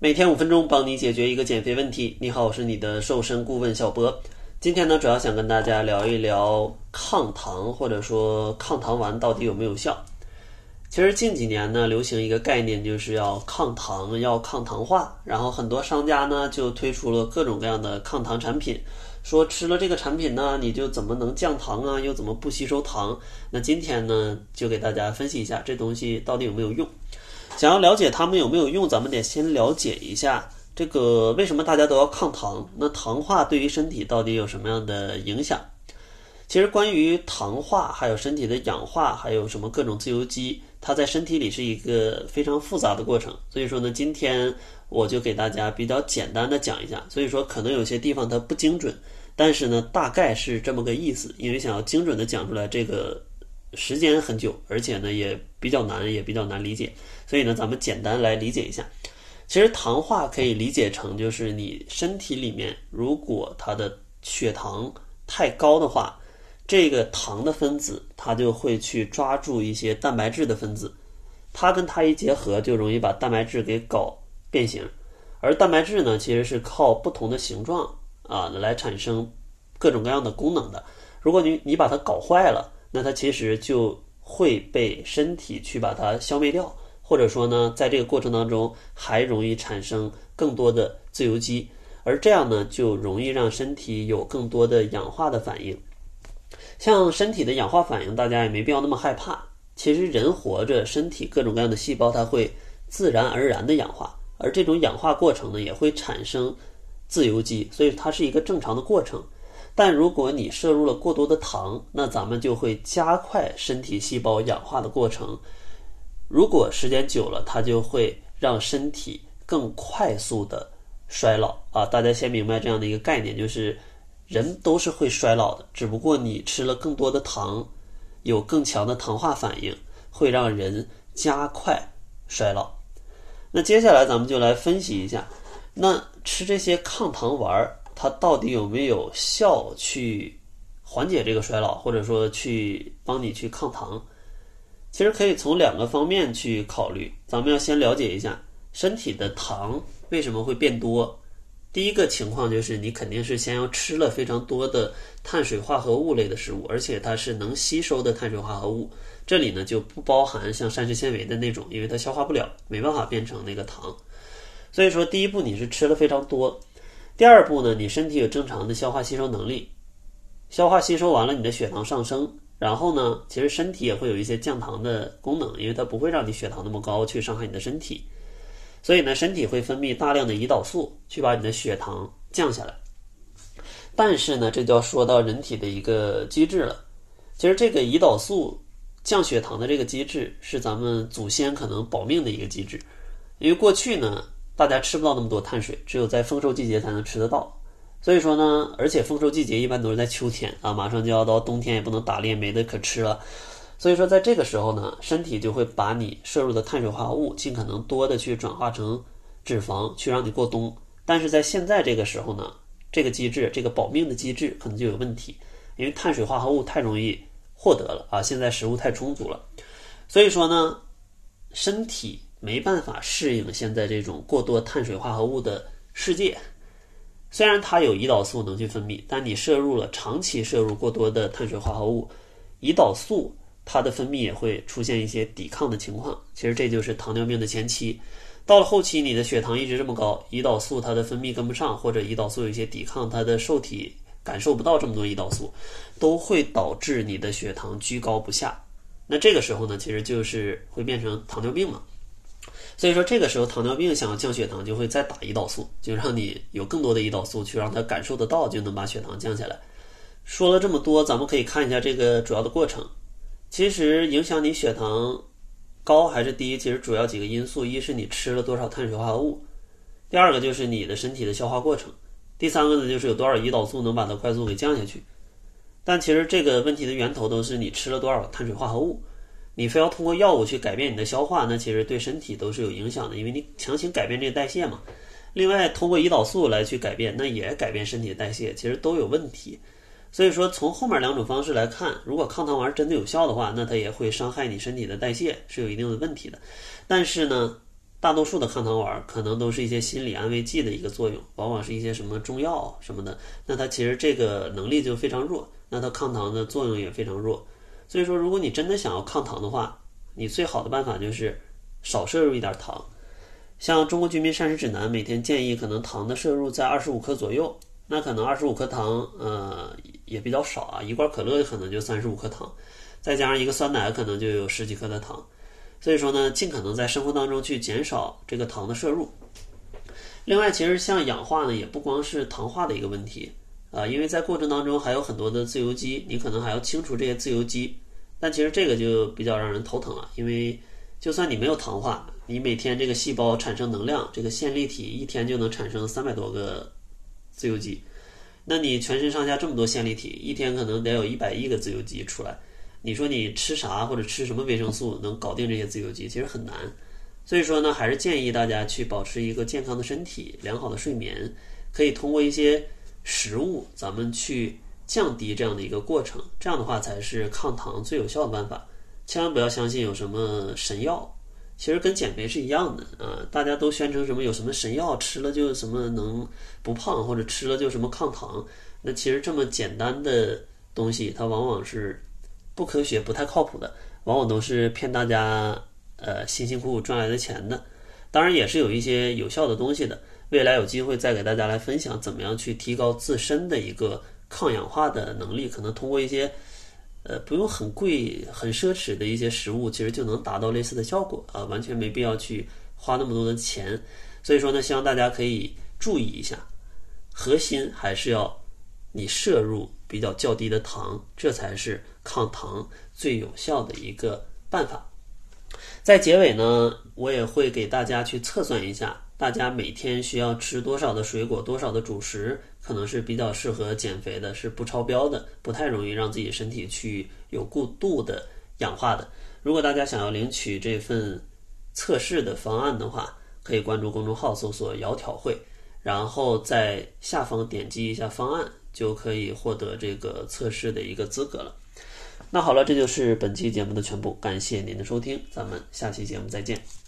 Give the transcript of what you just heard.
每天五分钟，帮你解决一个减肥问题。你好，我是你的瘦身顾问小博。今天呢，主要想跟大家聊一聊抗糖或者说抗糖丸到底有没有效。其实近几年呢，流行一个概念，就是要抗糖，要抗糖化。然后很多商家呢，就推出了各种各样的抗糖产品，说吃了这个产品呢，你就怎么能降糖啊，又怎么不吸收糖？那今天呢，就给大家分析一下这东西到底有没有用。想要了解它们有没有用，咱们得先了解一下这个为什么大家都要抗糖？那糖化对于身体到底有什么样的影响？其实关于糖化，还有身体的氧化，还有什么各种自由基，它在身体里是一个非常复杂的过程。所以说呢，今天我就给大家比较简单的讲一下。所以说可能有些地方它不精准，但是呢，大概是这么个意思。因为想要精准的讲出来，这个。时间很久，而且呢也比较难，也比较难理解，所以呢，咱们简单来理解一下。其实糖化可以理解成就是你身体里面如果它的血糖太高的话，这个糖的分子它就会去抓住一些蛋白质的分子，它跟它一结合就容易把蛋白质给搞变形。而蛋白质呢，其实是靠不同的形状啊来产生各种各样的功能的。如果你你把它搞坏了。那它其实就会被身体去把它消灭掉，或者说呢，在这个过程当中还容易产生更多的自由基，而这样呢就容易让身体有更多的氧化的反应。像身体的氧化反应，大家也没必要那么害怕。其实人活着，身体各种各样的细胞它会自然而然的氧化，而这种氧化过程呢也会产生自由基，所以它是一个正常的过程。但如果你摄入了过多的糖，那咱们就会加快身体细胞氧化的过程。如果时间久了，它就会让身体更快速的衰老啊！大家先明白这样的一个概念，就是人都是会衰老的，只不过你吃了更多的糖，有更强的糖化反应，会让人加快衰老。那接下来咱们就来分析一下，那吃这些抗糖丸儿。它到底有没有效去缓解这个衰老，或者说去帮你去抗糖？其实可以从两个方面去考虑。咱们要先了解一下身体的糖为什么会变多。第一个情况就是你肯定是先要吃了非常多的碳水化合物类的食物，而且它是能吸收的碳水化合物。这里呢就不包含像膳食纤维的那种，因为它消化不了，没办法变成那个糖。所以说第一步你是吃了非常多。第二步呢，你身体有正常的消化吸收能力，消化吸收完了，你的血糖上升，然后呢，其实身体也会有一些降糖的功能，因为它不会让你血糖那么高去伤害你的身体，所以呢，身体会分泌大量的胰岛素去把你的血糖降下来。但是呢，这就要说到人体的一个机制了，其实这个胰岛素降血糖的这个机制是咱们祖先可能保命的一个机制，因为过去呢。大家吃不到那么多碳水，只有在丰收季节才能吃得到。所以说呢，而且丰收季节一般都是在秋天啊，马上就要到冬天，也不能打猎，没得可吃了。所以说，在这个时候呢，身体就会把你摄入的碳水化合物尽可能多的去转化成脂肪，去让你过冬。但是在现在这个时候呢，这个机制，这个保命的机制可能就有问题，因为碳水化合物太容易获得了啊，现在食物太充足了。所以说呢，身体。没办法适应现在这种过多碳水化合物的世界。虽然它有胰岛素能去分泌，但你摄入了长期摄入过多的碳水化合物，胰岛素它的分泌也会出现一些抵抗的情况。其实这就是糖尿病的前期。到了后期，你的血糖一直这么高，胰岛素它的分泌跟不上，或者胰岛素有一些抵抗，它的受体感受不到这么多胰岛素，都会导致你的血糖居高不下。那这个时候呢，其实就是会变成糖尿病嘛。所以说，这个时候糖尿病想要降血糖，就会再打胰岛素，就让你有更多的胰岛素去让它感受得到，就能把血糖降下来。说了这么多，咱们可以看一下这个主要的过程。其实影响你血糖高还是低，其实主要几个因素：一是你吃了多少碳水化合物；第二个就是你的身体的消化过程；第三个呢，就是有多少胰岛素能把它快速给降下去。但其实这个问题的源头都是你吃了多少碳水化合物。你非要通过药物去改变你的消化，那其实对身体都是有影响的，因为你强行改变这个代谢嘛。另外，通过胰岛素来去改变，那也改变身体的代谢，其实都有问题。所以说，从后面两种方式来看，如果抗糖丸真的有效的话，那它也会伤害你身体的代谢，是有一定的问题的。但是呢，大多数的抗糖丸可能都是一些心理安慰剂的一个作用，往往是一些什么中药什么的，那它其实这个能力就非常弱，那它抗糖的作用也非常弱。所以说，如果你真的想要抗糖的话，你最好的办法就是少摄入一点糖。像《中国居民膳食指南》每天建议可能糖的摄入在二十五克左右，那可能二十五克糖，呃，也比较少啊。一罐可乐可能就三十五克糖，再加上一个酸奶，可能就有十几克的糖。所以说呢，尽可能在生活当中去减少这个糖的摄入。另外，其实像氧化呢，也不光是糖化的一个问题啊，因为在过程当中还有很多的自由基，你可能还要清除这些自由基。但其实这个就比较让人头疼了，因为就算你没有糖化，你每天这个细胞产生能量，这个线粒体一天就能产生三百多个自由基，那你全身上下这么多线粒体，一天可能得有一百亿个自由基出来。你说你吃啥或者吃什么维生素能搞定这些自由基，其实很难。所以说呢，还是建议大家去保持一个健康的身体、良好的睡眠，可以通过一些食物，咱们去降低这样的一个过程。这样的话才是抗糖最有效的办法。千万不要相信有什么神药，其实跟减肥是一样的啊。大家都宣称什么有什么神药吃了就什么能不胖，或者吃了就什么抗糖。那其实这么简单的东西，它往往是。不科学、不太靠谱的，往往都是骗大家，呃，辛辛苦苦赚来的钱的。当然，也是有一些有效的东西的。未来有机会再给大家来分享，怎么样去提高自身的一个抗氧化的能力。可能通过一些，呃，不用很贵、很奢侈的一些食物，其实就能达到类似的效果啊，完全没必要去花那么多的钱。所以说呢，希望大家可以注意一下，核心还是要你摄入。比较较低的糖，这才是抗糖最有效的一个办法。在结尾呢，我也会给大家去测算一下，大家每天需要吃多少的水果，多少的主食，可能是比较适合减肥的，是不超标的，不太容易让自己身体去有过度的氧化的。如果大家想要领取这份测试的方案的话，可以关注公众号搜索“窈窕会”，然后在下方点击一下方案。就可以获得这个测试的一个资格了。那好了，这就是本期节目的全部，感谢您的收听，咱们下期节目再见。